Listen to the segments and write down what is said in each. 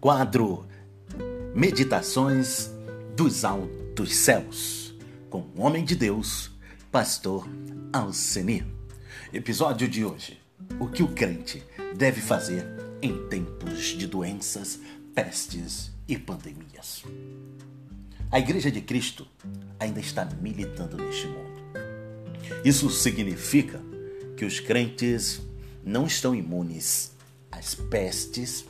quadro Meditações dos Altos Céus, com o homem de Deus, Pastor Alcenir. Episódio de hoje: O que o crente deve fazer em tempos de doenças, pestes e pandemias. A Igreja de Cristo ainda está militando neste mundo. Isso significa que os crentes não estão imunes às pestes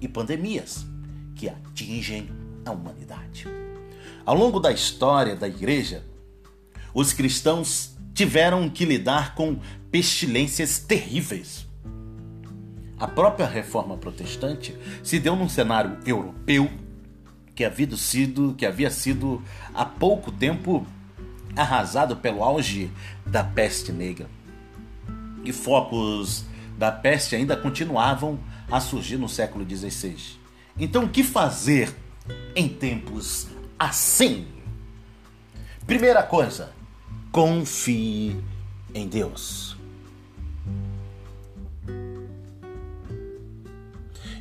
e pandemias que atingem a humanidade. Ao longo da história da igreja, os cristãos tiveram que lidar com pestilências terríveis. A própria reforma protestante se deu num cenário europeu que havia sido, que havia sido há pouco tempo arrasado pelo auge da peste negra. E focos da peste ainda continuavam a surgir no século XVI. Então, o que fazer em tempos assim? Primeira coisa, confie em Deus.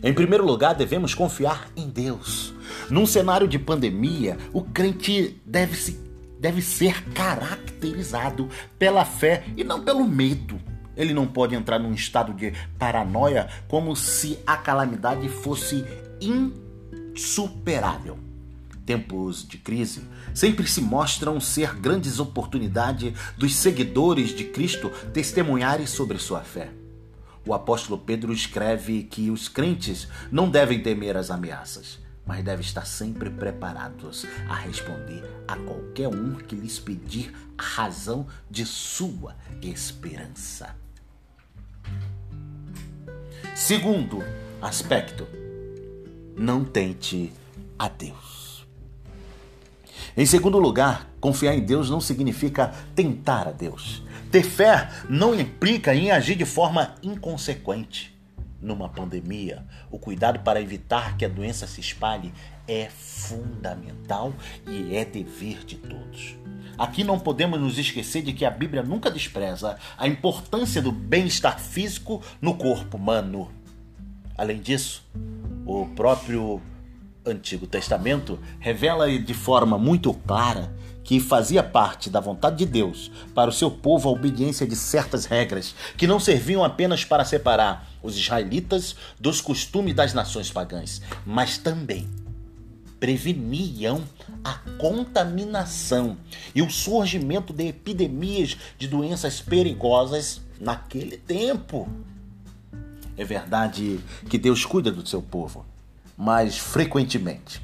Em primeiro lugar, devemos confiar em Deus. Num cenário de pandemia, o crente deve, se, deve ser caracterizado pela fé e não pelo medo. Ele não pode entrar num estado de paranoia como se a calamidade fosse insuperável. Tempos de crise sempre se mostram ser grandes oportunidades dos seguidores de Cristo testemunharem sobre sua fé. O apóstolo Pedro escreve que os crentes não devem temer as ameaças, mas devem estar sempre preparados a responder a qualquer um que lhes pedir a razão de sua esperança. Segundo aspecto, não tente a Deus. Em segundo lugar, confiar em Deus não significa tentar a Deus. Ter fé não implica em agir de forma inconsequente. Numa pandemia, o cuidado para evitar que a doença se espalhe é fundamental e é dever de todos. Aqui não podemos nos esquecer de que a Bíblia nunca despreza a importância do bem-estar físico no corpo humano. Além disso, o próprio Antigo Testamento revela de forma muito clara que fazia parte da vontade de Deus para o seu povo a obediência de certas regras que não serviam apenas para separar os israelitas dos costumes das nações pagãs, mas também preveniam a contaminação e o surgimento de epidemias de doenças perigosas naquele tempo. É verdade que Deus cuida do seu povo, mas frequentemente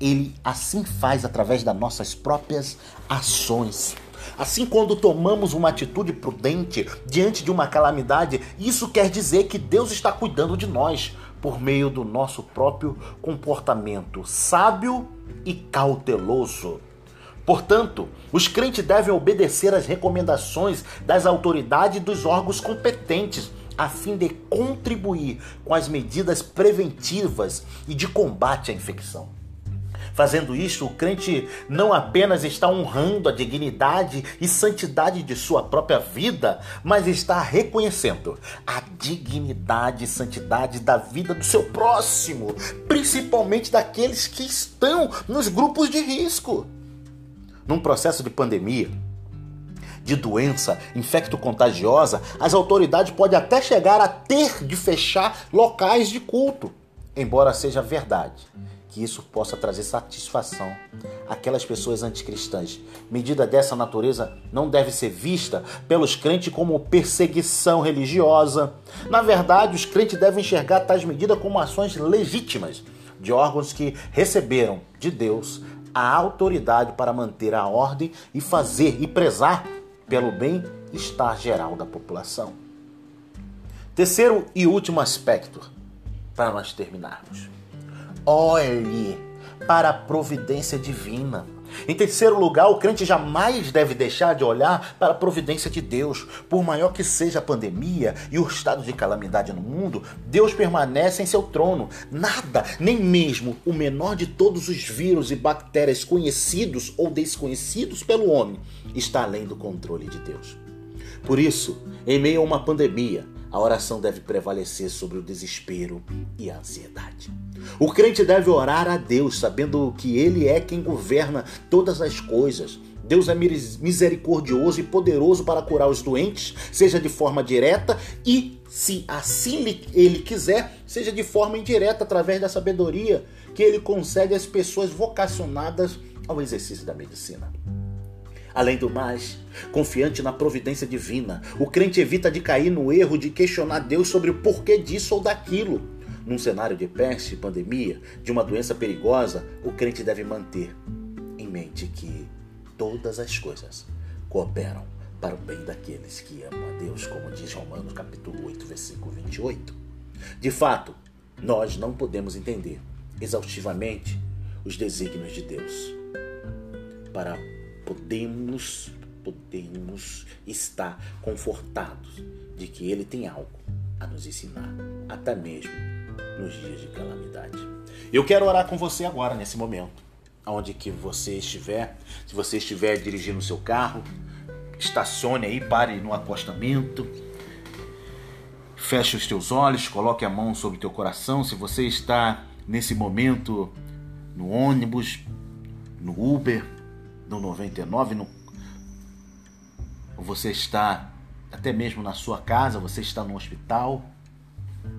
ele assim faz através das nossas próprias ações. Assim, quando tomamos uma atitude prudente diante de uma calamidade, isso quer dizer que Deus está cuidando de nós por meio do nosso próprio comportamento sábio e cauteloso. Portanto, os crentes devem obedecer às recomendações das autoridades e dos órgãos competentes, a fim de contribuir com as medidas preventivas e de combate à infecção. Fazendo isso, o crente não apenas está honrando a dignidade e santidade de sua própria vida, mas está reconhecendo a dignidade e santidade da vida do seu próximo, principalmente daqueles que estão nos grupos de risco. Num processo de pandemia, de doença infecto-contagiosa, as autoridades podem até chegar a ter de fechar locais de culto, embora seja verdade que isso possa trazer satisfação àquelas pessoas anticristãs. Medida dessa natureza não deve ser vista pelos crentes como perseguição religiosa. Na verdade, os crentes devem enxergar tais medidas como ações legítimas de órgãos que receberam de Deus a autoridade para manter a ordem e fazer e prezar pelo bem-estar geral da população. Terceiro e último aspecto, para nós terminarmos olhe para a providência divina. Em terceiro lugar, o crente jamais deve deixar de olhar para a providência de Deus. Por maior que seja a pandemia e o estado de calamidade no mundo, Deus permanece em seu trono. Nada, nem mesmo o menor de todos os vírus e bactérias conhecidos ou desconhecidos pelo homem, está além do controle de Deus. Por isso, em meio a uma pandemia, A oração deve prevalecer sobre o desespero e a ansiedade. O crente deve orar a Deus, sabendo que Ele é quem governa todas as coisas. Deus é misericordioso e poderoso para curar os doentes, seja de forma direta e, se assim Ele quiser, seja de forma indireta, através da sabedoria que Ele concede às pessoas vocacionadas ao exercício da medicina. Além do mais, confiante na providência divina, o crente evita de cair no erro de questionar Deus sobre o porquê disso ou daquilo. Num cenário de peste, pandemia, de uma doença perigosa, o crente deve manter em mente que todas as coisas cooperam para o bem daqueles que amam a Deus, como diz Romanos capítulo 8, versículo 28. De fato, nós não podemos entender exaustivamente os desígnios de Deus para podemos podemos estar confortados de que ele tem algo a nos ensinar, até mesmo nos dias de calamidade. Eu quero orar com você agora nesse momento, onde que você estiver, se você estiver dirigindo o seu carro, estacione aí, pare no acostamento. Feche os teus olhos, coloque a mão sobre o teu coração. Se você está nesse momento no ônibus, no Uber, no 99, no... você está até mesmo na sua casa, você está no hospital,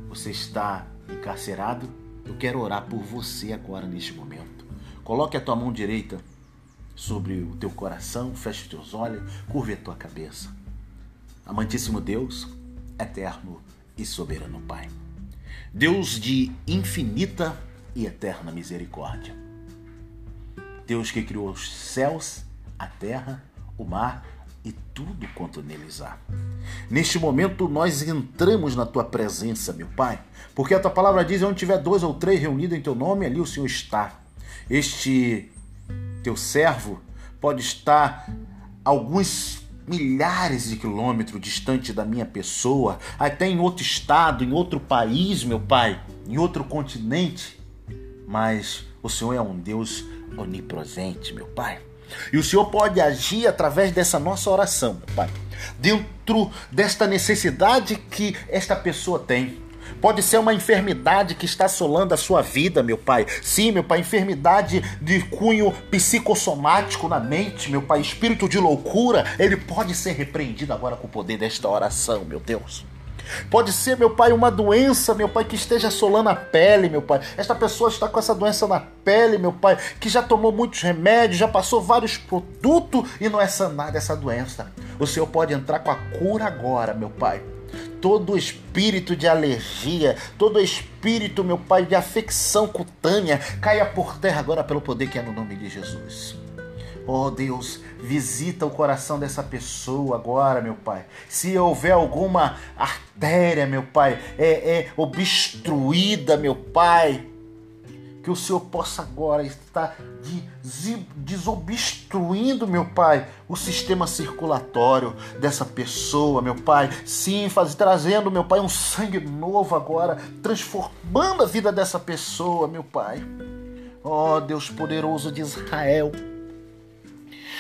você está encarcerado. Eu quero orar por você agora neste momento. Coloque a tua mão direita sobre o teu coração, feche os teus olhos, curve a tua cabeça. Amantíssimo Deus, eterno e soberano Pai. Deus de infinita e eterna misericórdia. Deus que criou os céus, a terra, o mar e tudo quanto neles há. Neste momento nós entramos na tua presença, meu Pai, porque a tua palavra diz: onde tiver dois ou três reunidos em teu nome, ali o Senhor está. Este teu servo pode estar alguns milhares de quilômetros distante da minha pessoa, até em outro estado, em outro país, meu Pai, em outro continente, mas o Senhor é um Deus onipresente, meu Pai. E o Senhor pode agir através dessa nossa oração, meu Pai. Dentro desta necessidade que esta pessoa tem. Pode ser uma enfermidade que está assolando a sua vida, meu Pai. Sim, meu Pai, enfermidade de cunho psicossomático na mente, meu Pai. Espírito de loucura, ele pode ser repreendido agora com o poder desta oração, meu Deus. Pode ser, meu pai, uma doença, meu pai, que esteja assolando a pele, meu pai. Esta pessoa está com essa doença na pele, meu pai, que já tomou muitos remédios, já passou vários produtos e não é sanada essa doença. O Senhor pode entrar com a cura agora, meu pai. Todo espírito de alergia, todo espírito, meu pai, de afecção cutânea, caia por terra agora pelo poder que é no nome de Jesus. Oh Deus, visita o coração dessa pessoa agora, meu Pai. Se houver alguma artéria, meu Pai, é, é obstruída, meu Pai, que o Senhor possa agora estar desobstruindo, meu Pai, o sistema circulatório dessa pessoa, meu Pai. Sim, faz, trazendo, meu Pai, um sangue novo agora, transformando a vida dessa pessoa, meu Pai. Ó oh, Deus poderoso de Israel.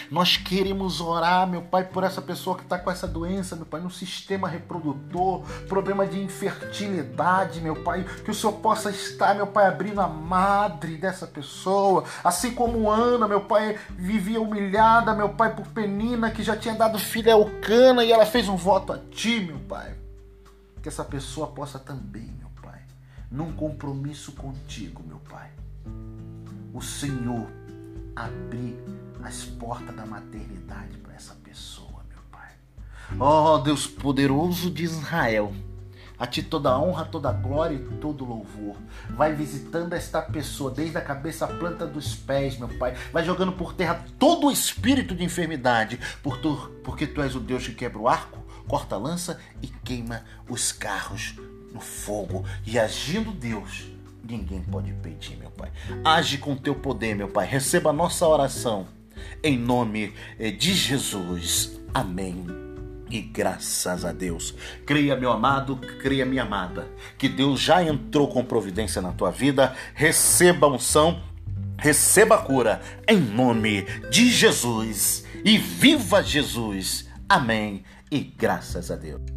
Nós queremos orar, meu Pai, por essa pessoa que está com essa doença, meu Pai, no sistema reprodutor, problema de infertilidade, meu Pai, que o Senhor possa estar, meu Pai, abrindo a madre dessa pessoa, assim como Ana, meu Pai, vivia humilhada, meu Pai, por Penina, que já tinha dado filho a Eucana e ela fez um voto a Ti, meu Pai. Que essa pessoa possa também, meu Pai, num compromisso contigo, meu Pai, o Senhor abrir as portas da maternidade para essa pessoa, meu Pai. Oh, Deus poderoso de Israel. A ti toda honra, toda glória e todo louvor. Vai visitando esta pessoa, desde a cabeça à planta dos pés, meu Pai. Vai jogando por terra todo o espírito de enfermidade, por tu, porque tu és o Deus que quebra o arco, corta a lança e queima os carros no fogo. E agindo Deus, ninguém pode impedir, meu Pai. Age com teu poder, meu Pai. Receba a nossa oração. Em nome eh, de Jesus. Amém. E graças a Deus. Creia, meu amado, creia, minha amada, que Deus já entrou com providência na tua vida. Receba a unção, receba a cura, em nome de Jesus. E viva Jesus. Amém. E graças a Deus.